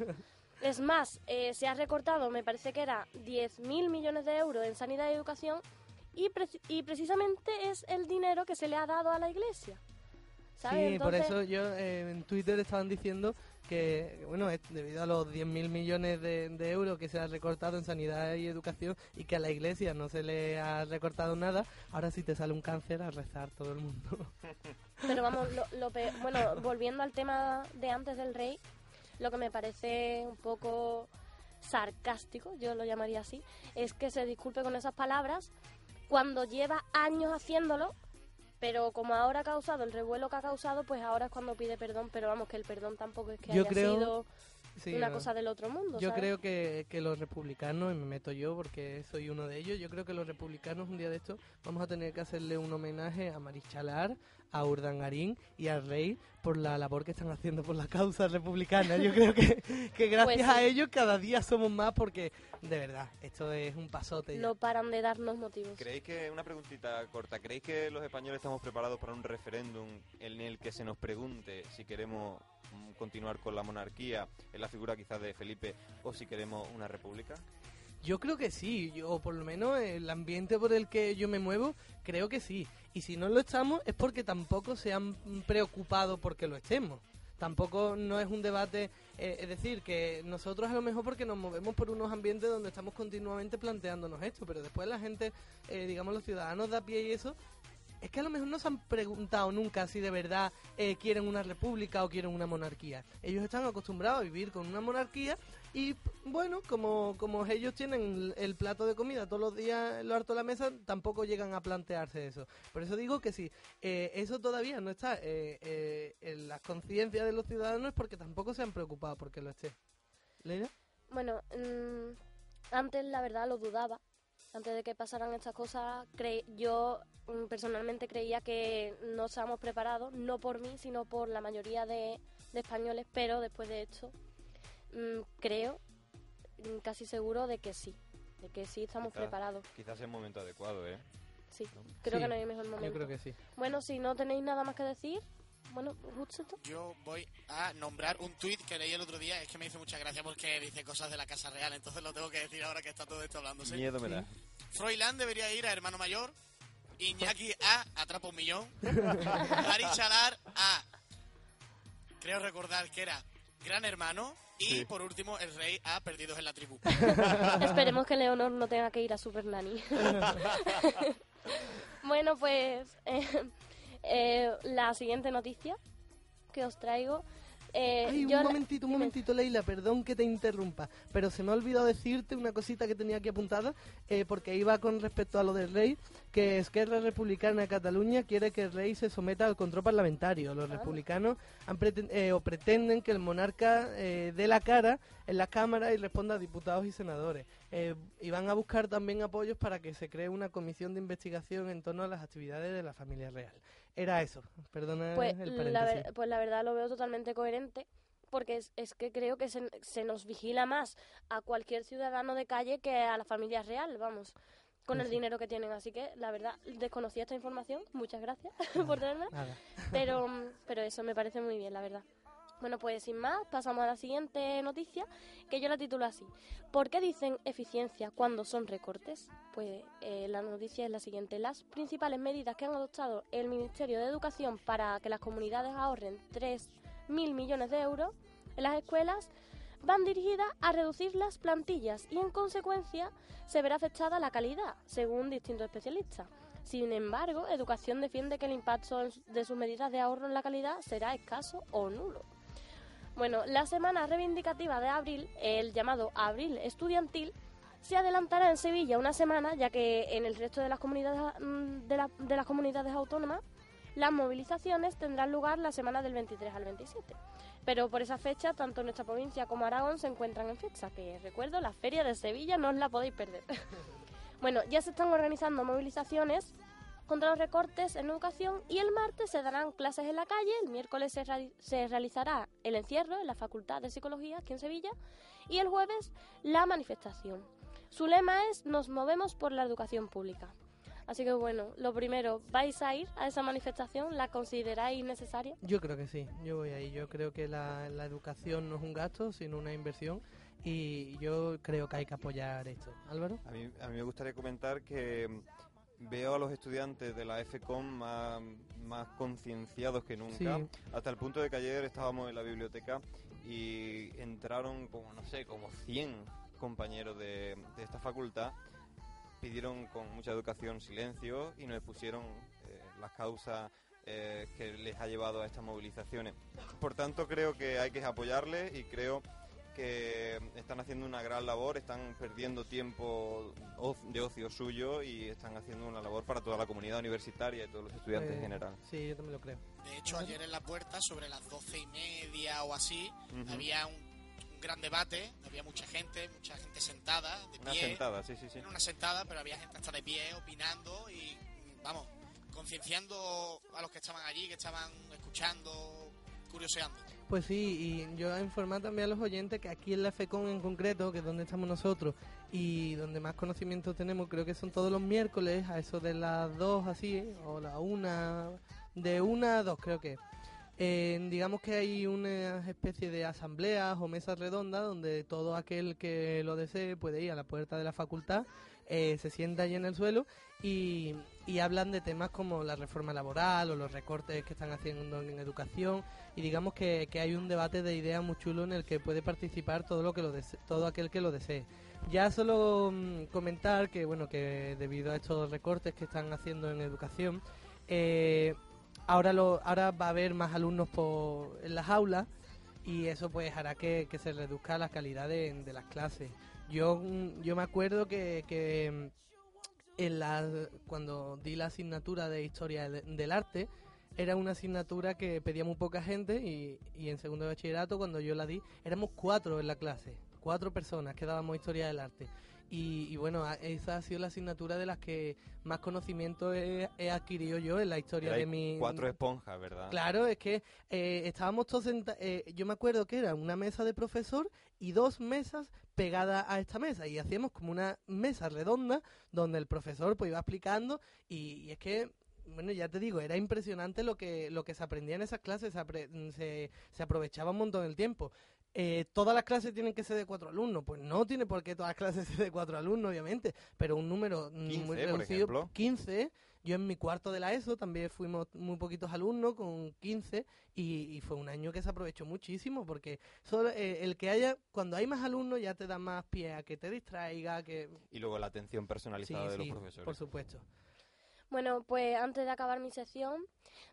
Es más, eh, se ha recortado, me parece que era 10.000 millones de euros en sanidad y educación y, preci- y precisamente es el dinero que se le ha dado a la iglesia. ¿sabes? Sí, por eso yo eh, en Twitter estaban diciendo que, bueno, es debido a los 10.000 millones de, de euros que se ha recortado en sanidad y educación y que a la iglesia no se le ha recortado nada, ahora si te sale un cáncer a rezar todo el mundo. Pero vamos, lo, lo pe- bueno, volviendo al tema de antes del rey, lo que me parece un poco sarcástico, yo lo llamaría así, es que se disculpe con esas palabras cuando lleva años haciéndolo, pero como ahora ha causado el revuelo que ha causado, pues ahora es cuando pide perdón, pero vamos, que el perdón tampoco es que Yo haya creo- sido Sí, una no. cosa del otro mundo. Yo ¿sabes? creo que, que los republicanos, y me meto yo porque soy uno de ellos, yo creo que los republicanos un día de esto vamos a tener que hacerle un homenaje a Marichalar, a Urdangarín y al rey por la labor que están haciendo por la causa republicana. Yo creo que, que gracias Pues sí. a ellos cada día somos más porque, de verdad, esto es un pasote. ya. No paran de darnos motivos. ¿Creéis que, una preguntita corta, ¿creéis que los españoles estamos preparados para un referéndum en el que se nos pregunte si queremos continuar con la monarquía, en la figura quizás de Felipe, o si queremos una república? Yo creo que sí, yo, o por lo menos el ambiente por el que yo me muevo, creo que sí. Y si no lo estamos es porque tampoco se han preocupado porque lo estemos. tampoco no es un debate, eh, es decir, que nosotros a lo mejor porque nos movemos por unos ambientes donde estamos continuamente planteándonos esto, pero después la gente, eh, digamos los ciudadanos de a pie y eso, es que a lo mejor no se han preguntado nunca si de verdad eh, quieren una república o quieren una monarquía. Ellos están acostumbrados a vivir con una monarquía y, bueno, como, como ellos tienen el, plato de comida todos los días en lo harto de la mesa, tampoco llegan a plantearse eso. Por eso digo que si eh, eso todavía no está eh, eh, en las conciencias de los ciudadanos porque tampoco se han preocupado porque lo esté. ¿Leila? Bueno, mm, antes la verdad lo dudaba. Antes de que pasaran estas cosas, cre- yo mm, personalmente creía que no estábamos preparados, no por mí, sino por la mayoría de, de españoles, pero después de esto, mm, creo, mm, casi seguro de que sí, de que sí estamos Quizás- preparados. Quizás es el momento adecuado, ¿eh? Sí, creo Sí, que no hay mejor momento. Yo creo que sí. Bueno, si no tenéis nada más que decir, bueno, justo. Yo voy a nombrar un tuit que leí el otro día. Es que me hizo mucha gracia porque dice cosas de la Casa Real. Entonces lo tengo que decir ahora que está todo esto hablándose. Miedo me da. Froilán debería ir a Hermano Mayor. Iñaki a Atrapa un Millón. Gary Chalar a. Creo recordar que era Gran Hermano. Y Sí. por último, el rey a Perdidos en la Tribu. Esperemos que Leonor no tenga que ir a Super Nanny. bueno, pues eh, eh, la siguiente noticia que os traigo. eh, Ay, un yo momentito, un momentito, Leila, perdón que te interrumpa, pero se me ha olvidado decirte una cosita que tenía aquí apuntada, eh, porque iba con respecto a lo del rey, que Esquerra Republicana de Cataluña quiere que el rey se someta al control parlamentario. Los Ah. republicanos han preten- eh, o pretenden que el monarca eh, dé la cara en la Cámara y responda a diputados y senadores. Eh, y van a buscar también apoyos para que se cree una comisión de investigación en torno a las actividades de la familia real. Era eso, perdona Pues el la, paréntesis. ver- pues la verdad lo veo totalmente coherente porque es, es que creo que se, se nos vigila más a cualquier ciudadano de calle que a la familia real, vamos, con el Pues dinero que tienen. Así que la verdad desconocía esta información, muchas gracias por tenerme. Nada. Pero, pero eso me parece muy bien, la verdad. Bueno, pues sin más, pasamos a la siguiente noticia, que yo la titulo así. ¿Por qué dicen eficiencia cuando son recortes? Pues eh, la noticia es la siguiente. Las principales medidas que han adoptado el Ministerio de Educación para que las comunidades ahorren 3.000 millones de euros en las escuelas van dirigidas a reducir las plantillas y en consecuencia se verá afectada la calidad, según distintos especialistas. Sin embargo, Educación defiende que el impacto de sus medidas de ahorro en la calidad será escaso o nulo. Bueno, la semana reivindicativa de abril, el llamado Abril Estudiantil, se adelantará en Sevilla una semana, ya que en el resto de las comunidades, mm, de, la- de las comunidades autónomas las movilizaciones tendrán lugar la semana del 23 al 27. Pero por esa fecha, tanto nuestra provincia como Aragón se encuentran en fiesta, que recuerdo, la feria de Sevilla no os la podéis perder. bueno, ya se están organizando movilizaciones contra los recortes en educación y el martes se darán clases en la calle, el miércoles se, reali- se realizará el encierro en la Facultad de Psicología aquí en Sevilla y el jueves la manifestación. Su lema es Nos movemos por la educación pública. Así que bueno, lo primero, ¿vais a ir a esa manifestación? ¿La consideráis necesaria? Yo creo que sí, yo voy ahí. Yo creo que la, la educación no es un gasto, sino una inversión. Y yo creo que hay que apoyar esto. Álvaro. A mí, a mí me gustaría comentar que veo a los estudiantes de la FCOM más, más concienciados que nunca, Sí. hasta el punto de que ayer estábamos en la biblioteca y entraron como, no sé, como 100 compañeros de, de esta facultad, pidieron con mucha educación silencio y nos pusieron eh, las causas eh, que les ha llevado a estas movilizaciones. Por tanto, creo que hay que apoyarles y creo que están haciendo una gran labor, están perdiendo tiempo de ocio suyo y están haciendo una labor para toda la comunidad universitaria y todos los estudiantes en Eh, general. Sí, yo también lo creo. De hecho, ayer en la puerta, sobre las doce y media o así, había un, un gran debate, había mucha gente, mucha gente sentada, de Una pie. sentada, sí, sí, sí. Era una sentada, pero había gente hasta de pie, opinando y, vamos, concienciando a los que estaban allí, que estaban escuchando, curioseando. Pues sí, y yo a informar también a los oyentes que aquí en la FECON en concreto, que es donde estamos nosotros y donde más conocimiento tenemos, creo que son todos los miércoles, a eso de las 2 así, o la una, de una a 2 creo que. Eh, digamos que hay una especie de asambleas o mesas redondas donde todo aquel que lo desee puede ir a la puerta de la facultad, eh, se sienta allí en el suelo y, hablan de temas como la reforma laboral o los recortes que están haciendo en educación y digamos que, que hay un debate de ideas muy chulo en el que puede participar todo lo que lo dese- todo aquel que lo desee. Ya solo mm, comentar que bueno que debido a estos recortes que están haciendo en educación eh, ahora lo ahora va a haber más alumnos por, en las aulas y eso pues hará que, que se reduzca la calidad de las clases. Yo mm, yo me acuerdo que, que mm, en la, cuando di la asignatura de historia de- del arte era una asignatura que pedía muy poca gente y, y en segundo de bachillerato cuando yo la di éramos cuatro en la clase, cuatro personas que dábamos historia del arte. Y, y bueno, esa ha sido la asignatura de las que más conocimiento he, he adquirido yo en la historia de mi... Cuatro esponjas, ¿verdad? Claro, es que eh, estábamos todos sentados. yo me acuerdo que era una mesa de profesor y dos mesas pegadas a esta mesa. Y hacíamos como una mesa redonda donde el profesor pues iba explicando. Y, y es que, bueno, ya te digo, era impresionante lo que, lo que se aprendía en esas clases. Se, apre- se, se aprovechaba un montón el tiempo. Eh, todas las clases tienen que ser de cuatro alumnos. Pues no tiene por qué todas las clases ser de cuatro alumnos, obviamente. Pero un número mm, 15, muy por reducido. ejemplo. 15. Yo en mi cuarto de la ESO también fuimos muy poquitos alumnos, con 15, y, y fue un año que se aprovechó muchísimo, porque solo eh, el que haya, cuando hay más alumnos ya te da más pie a que te distraiga, que... Y luego la atención personalizada Sí, de sí, los profesores. por supuesto. Bueno, pues antes de acabar mi sección,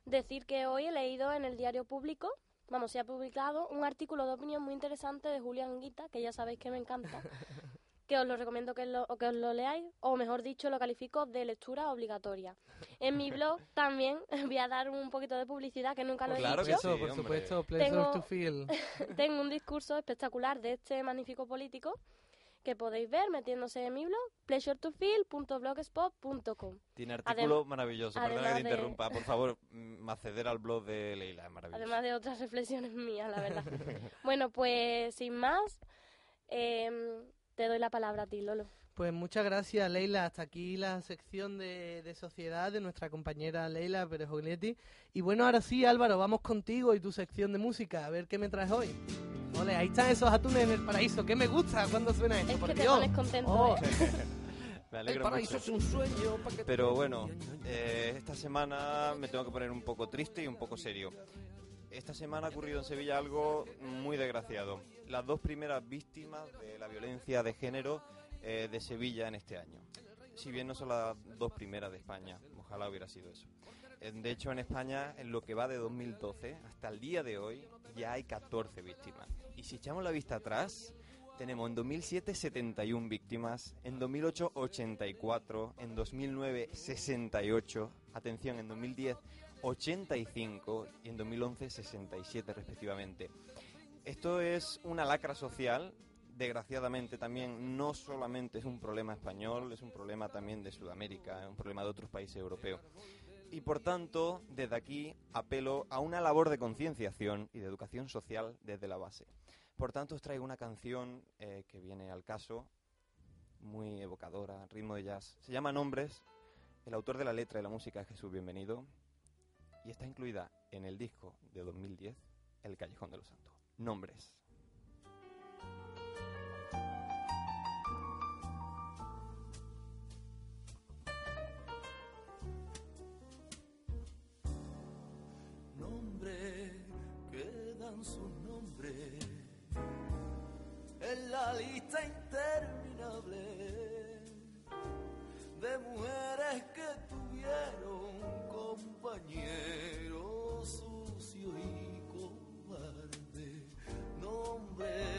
decir que hoy he leído en el diario público, vamos, se ha publicado un artículo de opinión muy interesante de Julián Guita, que ya sabéis que me encanta, que os lo recomiendo que lo, o que os lo leáis, o mejor dicho, lo califico de lectura obligatoria. En mi blog también voy a dar un poquito de publicidad, que nunca lo he Claro que dicho. sí, Eso, por supuesto, pleasure Tengo- to feel. Tengo un discurso espectacular de este magnífico político que podéis ver metiéndose en mi blog, pleasuretofeel.blogspot.com. Tiene artículo Adem- maravilloso. Perdona que te además de- interrumpa. Por favor, mm, acceder al blog de Leila. Es maravilloso. Además de otras reflexiones mías, la verdad. bueno, pues sin más, em, te doy la palabra a ti, Lolo. Pues muchas gracias, Leila. Hasta aquí la sección de, de sociedad de nuestra compañera Leila Pérez Ognetti. Y bueno, ahora sí, Álvaro, vamos contigo y tu sección de música. A ver qué me traes hoy. Ole, ahí están esos atunes en el paraíso. ¿Qué me gusta cuando suena esto? Es por que te Dios. pones contento, Oh. Me El alegro paraíso mucho. es un sueño pa' que Pero bueno, eh, esta semana me tengo que poner un poco triste y un poco serio. Esta semana ha ocurrido en Sevilla algo muy desgraciado. Las dos primeras víctimas de la violencia de género eh, de Sevilla en este año. Si bien no son las dos primeras de España, ojalá hubiera sido eso. Eh, De hecho, en España, en lo que va de 2012 hasta el día de hoy, ya hay 14 víctimas. Y si echamos la vista atrás, tenemos en 2007 71 víctimas, en 2008 84, en 2009 68, atención, en 2010 85 y en 2011 67 respectivamente. Esto es una lacra social, desgraciadamente también no solamente es un problema español, es un problema también de Sudamérica, es un problema de otros países europeos. Y por tanto, desde aquí apelo a una labor de concienciación y de educación social desde la base. Por tanto, os traigo una canción eh, que viene al caso, muy evocadora, ritmo de jazz. Se llama Nombres. El autor de la letra y la música es Jesús Bienvenido. Y está incluida en el disco de 2010, El Callejón de los Santos. Nombres. Nombres quedan sus nombres la lista interminable de mujeres que tuvieron compañero sucio y cobarde. Nombres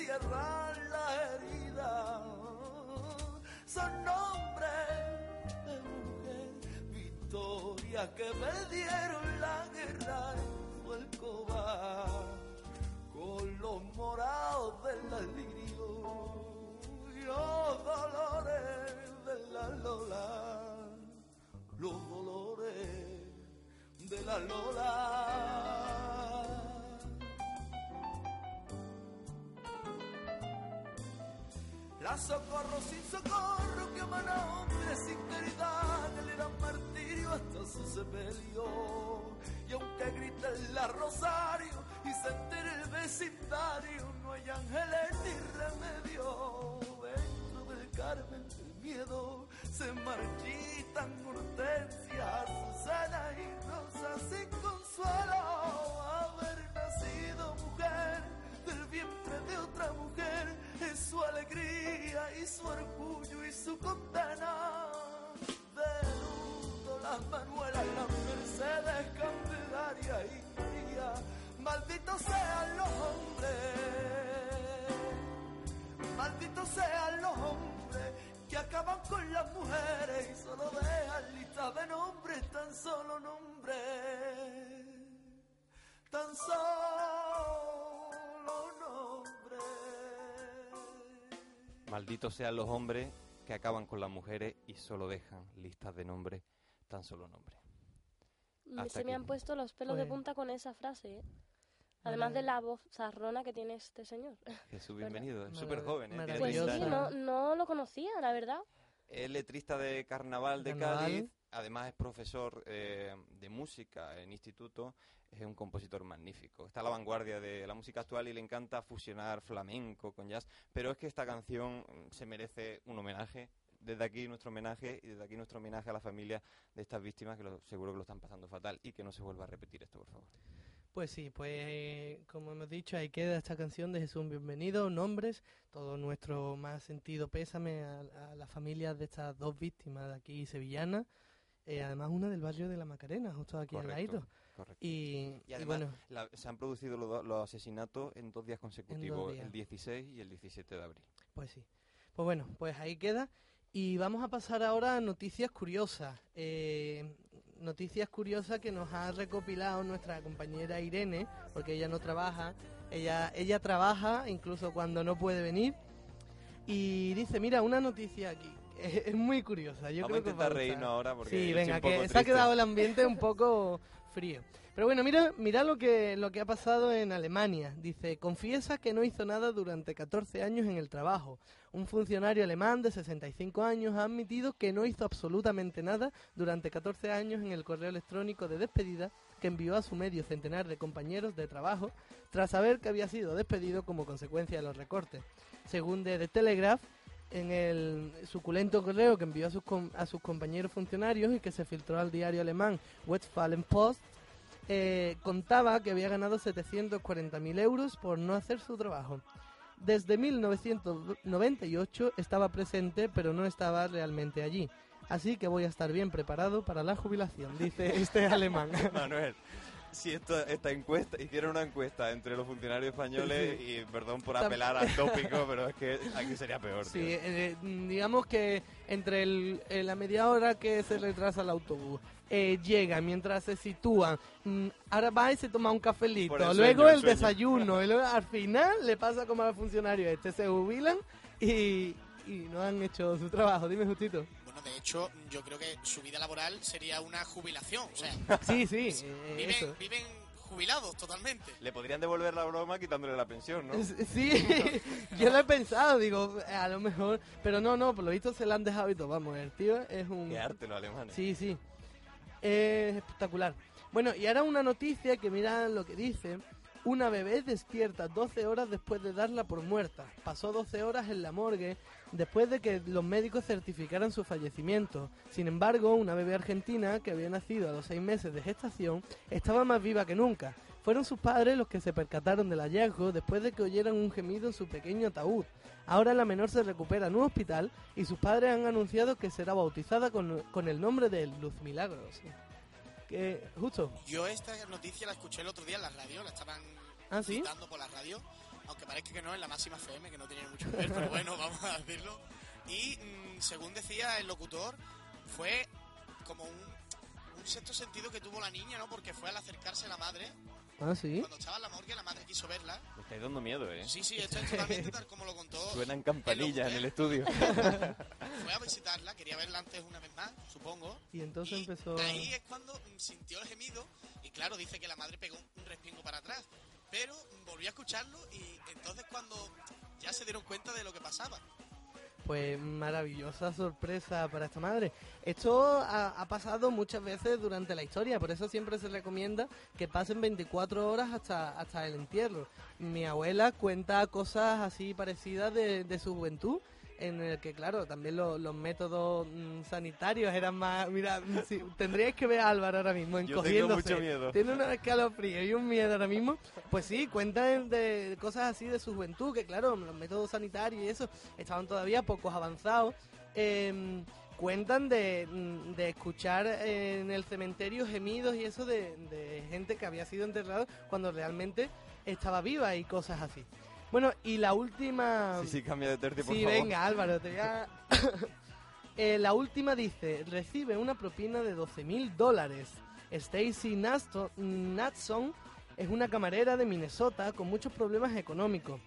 cierran las heridas. Son nombres de mujer, victorias que perdieron la guerra en fue el cobar con los morados del delirio y los dolores de la lola, los dolores Era socorro sin socorro que amana hombre sin caridad, él era un martirio hasta su sepelio. Y aunque griten la rosario y se el vecindario, no hay ángeles ni remedio. Dentro del Carmen del miedo se marchitan hortensias, Susana y Rosa sin consuelo. Es su alegría y su orgullo y su condena. De luto las Manuelas, las Mercedes, Candelaria y María, malditos sean los hombres, malditos sean los hombres que acaban con las mujeres y solo dejan listas de nombres, tan solo nombres, tan solo nombres. Malditos sean los hombres que acaban con las mujeres y solo dejan listas de nombres, tan solo nombres. Hasta Se me han puesto los pelos de punta con esa frase, ¿eh? Además de la voz zarrona que tiene este señor. Jesús, bienvenido. Es súper joven, ¿eh? Pues 30 sí, años. no, no lo conocía, la verdad. Es letrista de Carnaval de Carnaval. Cádiz, además es profesor eh, de música en instituto, es un compositor magnífico. Está a la vanguardia de la música actual y le encanta fusionar flamenco con jazz, pero es que esta canción mm, se merece un homenaje. Desde aquí nuestro homenaje y desde aquí nuestro homenaje a la familia de estas víctimas que lo- seguro que lo están pasando fatal y que no se vuelva a repetir esto, por favor. Pues sí, pues eh, como hemos dicho, ahí queda esta canción de Jesús Bienvenido, nombres, todo nuestro más sentido pésame a, a las familias de estas dos víctimas de aquí sevillanas, eh, además una del barrio de la Macarena, justo aquí al Correcto, ladito. correcto. Y, Y y además bueno, la- se han producido los, los asesinatos en dos días consecutivos, días. el 16 y el 17 de abril. Pues sí. Pues bueno, pues ahí queda. Y vamos a pasar ahora a noticias curiosas. Eh, noticias curiosas que nos ha recopilado nuestra compañera Irene, porque ella no trabaja. Ella, ella trabaja incluso cuando no puede venir. Y dice, mira, una noticia aquí. Es, es muy curiosa. Yo Vamos creo intentar reírnos ahora porque Sí, venga, un poco que se ha quedado el ambiente un poco frío. Pero bueno, mira, mira lo que lo que ha pasado en Alemania. Dice, confiesa que no hizo nada durante 14 años en el trabajo. Un funcionario alemán de 65 años ha admitido que no hizo absolutamente nada durante 14 años en el correo electrónico de despedida que envió a su medio centenar de compañeros de trabajo tras saber que había sido despedido como consecuencia de los recortes. Según de The Telegraph, en el suculento correo que envió a sus, com- a sus compañeros funcionarios y que se filtró al diario alemán Westfalen Post, eh, contaba que había ganado 740.000 euros por no hacer su trabajo. Desde 1998 estaba presente, pero no estaba realmente allí. Así que voy a estar bien preparado para la jubilación, dice este alemán. Manuel, si esto, esta encuesta, hicieron una encuesta entre los funcionarios españoles y perdón por apelar al tópico, pero es que aquí sería peor. Sí, eh, digamos que entre el- eh, la media hora que se retrasa el autobús, eh, llega mientras se sitúan, mm, ahora va y se toma un cafelito, el luego sueño, el desayuno, y luego al final le pasa como al funcionario este, se jubilan y, y no han hecho su trabajo, dime justito. Bueno, de hecho, yo creo que su vida laboral sería una jubilación. O sea, Sí, sí, eh, viven, eso. viven jubilados totalmente. Le podrían devolver la broma quitándole la pensión, ¿no? Sí, yo lo he pensado, digo, a lo mejor, pero no, no, por lo visto se la han dejado y todo, vamos, el tío es un... Qué arte los alemanes. Sí, sí. Es espectacular. Bueno, y ahora una noticia que mira lo que dice. Una bebé despierta 12 horas después de darla por muerta. Pasó 12 horas en la morgue después de que los médicos certificaran su fallecimiento. Sin embargo, una bebé argentina que había nacido a los 6 meses de gestación estaba más viva que nunca. Fueron sus padres los que se percataron del hallazgo después de que oyeran un gemido en su pequeño ataúd. Ahora la menor se recupera en un hospital y sus padres han anunciado que será bautizada con, con el nombre de Luz Milagros. Que, justo. Yo esta noticia la escuché el otro día en la radio, la estaban ¿Ah, sí? citando por la radio, aunque parezca que no, en la máxima FM, que no tiene mucho que ver, pero bueno, vamos a decirlo. Y mm, según decía el locutor, fue como un, un sexto sentido que tuvo la niña, ¿no? Porque fue al acercarse a la madre, Ah, sí. cuando estaba en la morgue, la madre quiso verla. Me estáis dando miedo, ¿eh? Sí, sí, esto es totalmente tal como lo contó. Suenan campanillas en el estudio. Fue a visitarla, quería verla antes una vez más, supongo. Y entonces empezó... Ahí es cuando sintió el gemido y claro, dice que la madre pegó un respingo para atrás. Pero volvió a escucharlo y entonces cuando ya se dieron cuenta de lo que pasaba. Pues maravillosa sorpresa para esta madre. Esto ha, pasado muchas veces durante la historia, por eso siempre se recomienda que pasen 24 horas hasta, hasta el entierro. Mi abuela cuenta cosas así parecidas de, de su juventud, en el que, claro, también lo- los métodos mm, sanitarios eran más... Mira, si- tendríais que ver a Álvaro ahora mismo Yo tengo encogiéndose. mucho miedo. Tiene unos escalofríos y un miedo ahora mismo. Pues sí, cuentan de cosas así de su juventud, que claro, los métodos sanitarios y eso estaban todavía pocos avanzados. Em, cuentan de, mm, de escuchar en el cementerio gemidos y eso de, de gente que había sido enterrado cuando realmente estaba viva y cosas así. Bueno, y la última... Sí, sí, cambia de tercio, por Sí, favor. venga, Álvaro, te voy a... Eh, la última dice, recibe una propina de 12 mil dólares. Stacy Natson es una camarera de Minnesota con muchos problemas económicos.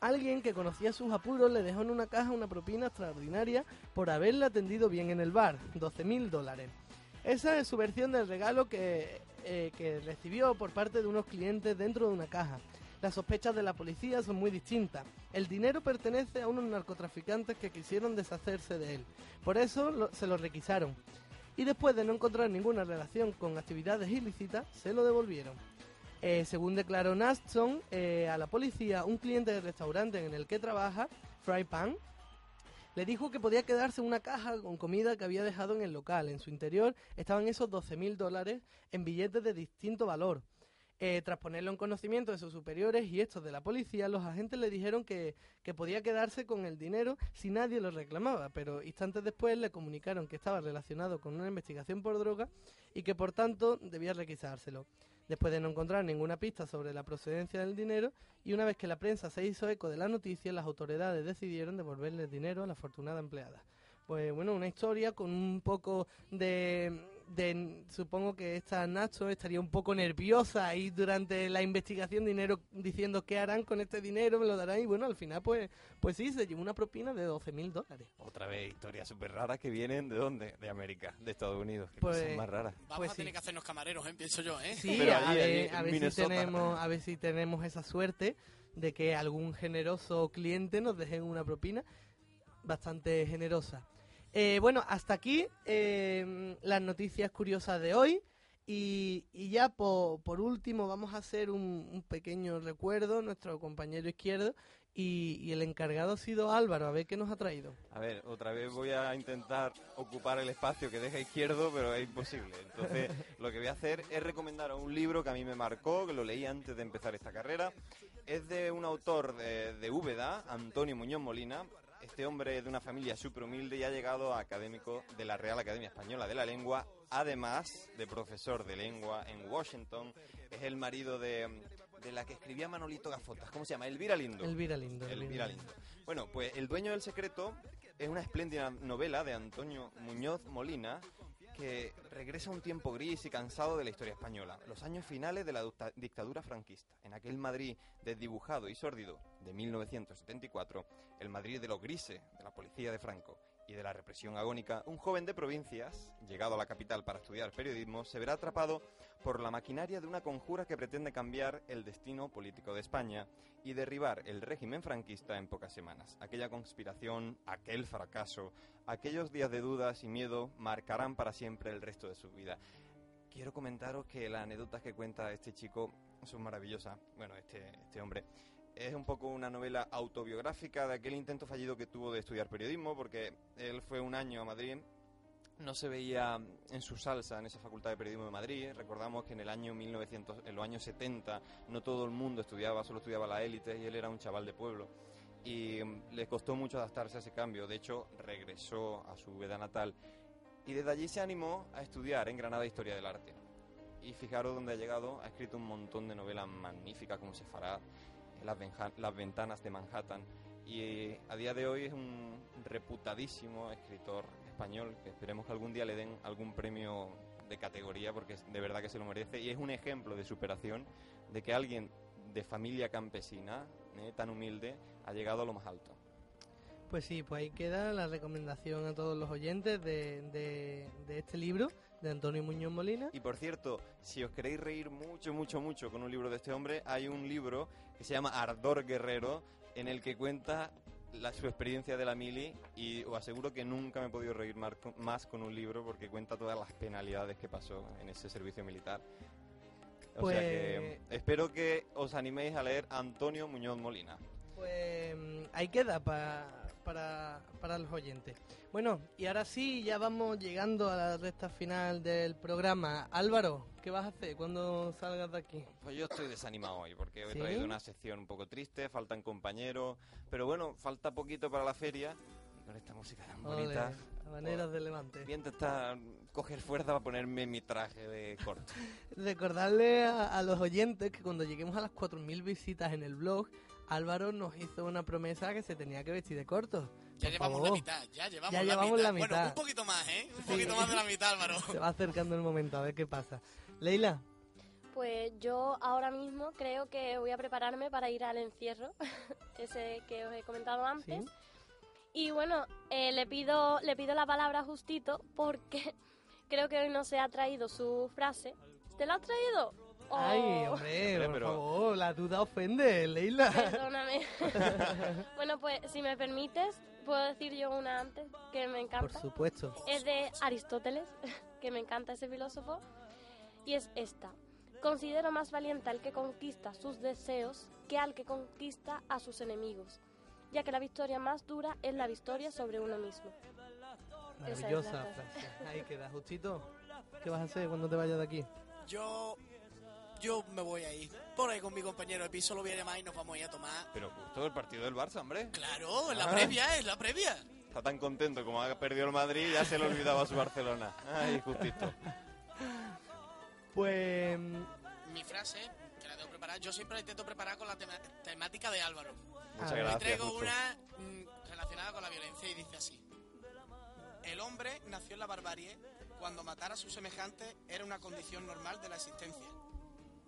Alguien que conocía sus apuros le dejó en una caja una propina extraordinaria por haberla atendido bien en el bar, 12 mil dólares. Esa es su versión del regalo que, eh, que recibió por parte de unos clientes dentro de una caja. Las sospechas de la policía son muy distintas. El dinero pertenece a unos narcotraficantes que quisieron deshacerse de él. Por eso se lo requisaron. Y después de no encontrar ninguna relación con actividades ilícitas, se lo devolvieron. Eh, según declaró Naston eh, a la policía, un cliente del restaurante en el que trabaja, Fry Pan, le dijo que podía quedarse una caja con comida que había dejado en el local. En su interior estaban esos 12 mil dólares en billetes de distinto valor. Eh, tras ponerlo en conocimiento de sus superiores y estos de la policía, los agentes le dijeron que, que podía quedarse con el dinero si nadie lo reclamaba, pero instantes después le comunicaron que estaba relacionado con una investigación por droga y que por tanto debía requisárselo. Después de no encontrar ninguna pista sobre la procedencia del dinero y una vez que la prensa se hizo eco de la noticia, las autoridades decidieron devolverle el dinero a la afortunada empleada. Pues bueno, una historia con un poco de, de- supongo que esta Nacho estaría un poco nerviosa ahí durante la investigación dinero diciendo qué harán con este dinero, me lo darán y bueno, al final pues pues sí, se llevó una propina de 12 mil dólares. Otra vez historias súper raras que vienen de dónde? De América, de Estados Unidos. Qué Pues- más raras. Vamos Pues a tener sí. que hacernos camareros, ¿eh? pienso yo, ¿eh? Sí, Pero a, allí, ver, allí, a en ver si tenemos, a ver si tenemos esa suerte de que algún generoso cliente nos deje una propina bastante generosa. Eh, bueno, hasta aquí eh, las noticias curiosas de hoy. Y, ya po- por último vamos a hacer un, un pequeño recuerdo, nuestro compañero izquierdo, y, y el encargado ha sido Álvaro, a ver qué nos ha traído. A ver, otra vez voy a intentar ocupar el espacio que deja izquierdo, pero es imposible. Entonces, lo que voy a hacer es recomendar un libro que a mí me marcó, que lo leí antes de empezar esta carrera. Es de un autor de, de Úbeda, Antonio Muñoz Molina. Este hombre de una familia súper humilde y ha llegado a académico de la Real Academia Española de la Lengua, además de profesor de lengua en Washington. Es el marido de, de la que escribía Manolito Gafotas. ¿Cómo se llama? Elvira Lindo. Elvira Lindo. Elvira Lindo. Bueno, pues El dueño del secreto es una espléndida novela de Antonio Muñoz Molina regresa un tiempo gris y cansado de la historia española, los años finales de la dictadura franquista. En aquel Madrid desdibujado y sórdido de 1974, el Madrid de los grises, de la policía de Franco y de la represión agónica, un joven de provincias, llegado a la capital para estudiar periodismo, se verá atrapado por la maquinaria de una conjura que pretende cambiar el destino político de España y derribar el régimen franquista en pocas semanas. Aquella conspiración, aquel fracaso, aquellos días de dudas y miedo marcarán para siempre el resto de su vida. Quiero comentaros que las anécdotas que cuenta este chico son maravillosas. Bueno, este, este hombre. Es un poco una novela autobiográfica de aquel intento fallido que tuvo de estudiar periodismo, porque él fue un año a Madrid no se veía en su salsa en esa facultad de periodismo de Madrid. Recordamos que en el año 1900, en los años 70, no todo el mundo estudiaba, solo estudiaba la élite y él era un chaval de pueblo. Y mm, le costó mucho adaptarse a ese cambio. De hecho, regresó a su veda natal y desde allí se animó a estudiar en Granada Historia del Arte. Y fijaros dónde ha llegado, ha escrito un montón de novelas magníficas como se fará, las, las ventanas de Manhattan. Y eh, a día de hoy es un reputadísimo escritor español que esperemos que algún día le den algún premio de categoría porque de verdad que se lo merece y es un ejemplo de superación de que alguien de familia campesina eh, tan humilde ha llegado a lo más alto. Pues sí, pues ahí queda la recomendación a todos los oyentes de, de, de este libro de Antonio Muñoz Molina. Y por cierto, si os queréis reír mucho, mucho, mucho con un libro de este hombre, hay un libro que se llama Ardor Guerrero, en el que cuenta la, su experiencia de la mili y os aseguro que nunca me he podido reír mar- más con un libro porque cuenta todas las penalidades que pasó en ese servicio militar. O sea que Pues- espero que os animéis a leer Antonio Muñoz Molina. Pues ahí queda pa- para, para los oyentes. Bueno, y ahora sí, ya vamos llegando a la recta final del programa. Álvaro, ¿qué vas a hacer cuando salgas de aquí? Pues yo estoy desanimado hoy porque he ¿Sí? traído una sección un poco triste, faltan compañeros, pero bueno, falta poquito para la feria con esta música tan Ole, bonita. habaneros de Levante. Voy a intentar coger fuerza para ponerme mi traje de corto. Recordarle a, a los oyentes que cuando lleguemos a las 4.000 visitas en el blog, Álvaro nos hizo una promesa que se tenía que vestir de corto. Ya Por llevamos la favor. mitad, ya llevamos, Ya la, llevamos mitad. la Bueno, mitad. un poquito más, ¿eh? Un Sí. poquito más de la mitad, Álvaro. Se va acercando el momento, a ver qué pasa. Leila, Pues yo ahora mismo creo que voy a prepararme para ir al encierro, ese que os he comentado antes. ¿sí? Y bueno, eh, le pido le pido la palabra justito porque creo que hoy no se ha traído su frase. ¿Te la has traído? Oh, Ay, hombre, Hombre, por pero- favor, la duda ofende, Leila. Perdóname. bueno, pues si me permites, puedo decir yo una antes que me Por encanta. supuesto. Es de Aristóteles, que me encanta ese filósofo. Y es esta. Considero más valiente al que conquista sus deseos que al que conquista a sus enemigos, ya que la victoria más dura es la victoria sobre uno mismo. Es Maravillosa frase. Ahí queda, justito. ¿Qué vas a hacer cuando te vayas de aquí? Yo, yo me voy a ir. Por ahí con mi compañero de piso lo voy a llamar y nos vamos a ir a tomar. Pero justo el partido del Barça, hombre. Claro, en la Ah. previa, es la previa. Está tan contento como ha perdido el Madrid, ya se le olvidaba su Barcelona. Ay, justito. Pues Mi frase, que la tengo preparada, yo siempre la intento preparar con la tema- temática de Álvaro. Muchas A ver. Hoy gracias. traigo Justo. una mm, relacionada con la violencia y dice así. El hombre nació en la barbarie cuando matar a sus semejantes era una condición normal de la existencia.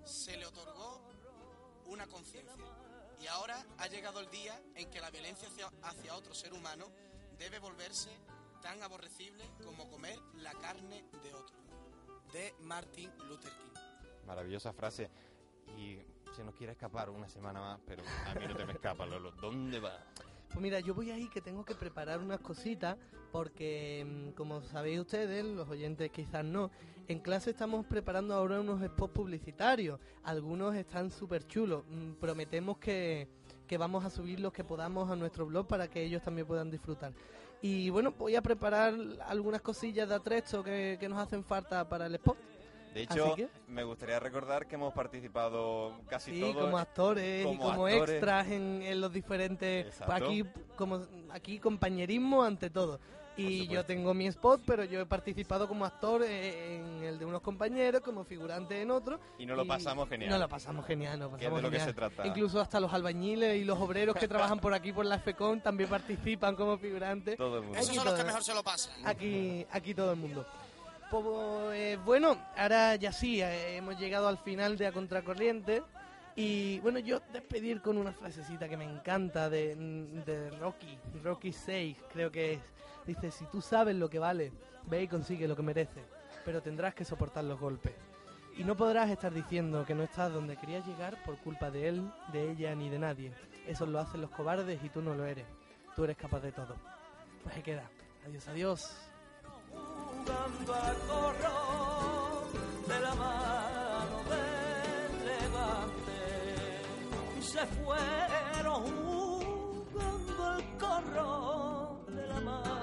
Se le otorgó una conciencia. Y ahora ha llegado el día en que la violencia hacia, hacia otro ser humano debe volverse tan aborrecible como comer la carne de otro. De Martin Luther King. Maravillosa frase. Y se nos quiere escapar una semana más, pero a mí no te me escapa, Lolo. ¿Dónde va? Pues mira, yo voy ahí que tengo que preparar unas cositas porque, mm, como sabéis ustedes, los oyentes quizás no, en clase estamos preparando ahora unos spots publicitarios. Algunos están súper chulos. Mm, Prometemos que, que vamos a subir los que podamos a nuestro blog para que ellos también puedan disfrutar. Y bueno, voy a preparar algunas cosillas de atrecho que, que nos hacen falta para el spot. De hecho, que- me gustaría recordar que hemos participado casi Sí, todos. como actores y como como actores. extras en, en los diferentes... Exacto. pues aquí, como, aquí compañerismo ante todo. Y yo tengo mi spot, pero yo he participado como actor eh, en el de unos compañeros, como figurante en otro. Y nos lo pasamos genial. No lo pasamos genial, nos Que es de pasamos lo que genial. se trata. Incluso hasta los albañiles y los obreros que trabajan por aquí por la FECON también participan como figurantes. Todo el mundo. Esos Aquí son los que mejor se lo pasan. Aquí, aquí todo el mundo. Pues, eh, bueno, ahora ya sí, eh, hemos llegado al final de A Contracorriente. Y bueno, yo despedir con una frasecita que me encanta de, de Rocky, Rocky 6, creo que es. Dice, si tú sabes lo que vale, ve y consigue lo que mereces, pero tendrás que soportar los golpes. Y no podrás estar diciendo que no estás donde querías llegar por culpa de él, de ella ni de nadie. Eso lo hacen los cobardes y tú no lo eres. Tú eres capaz de todo. Pues ahí queda. Adiós, adiós se fueron jugando el corro de la mar.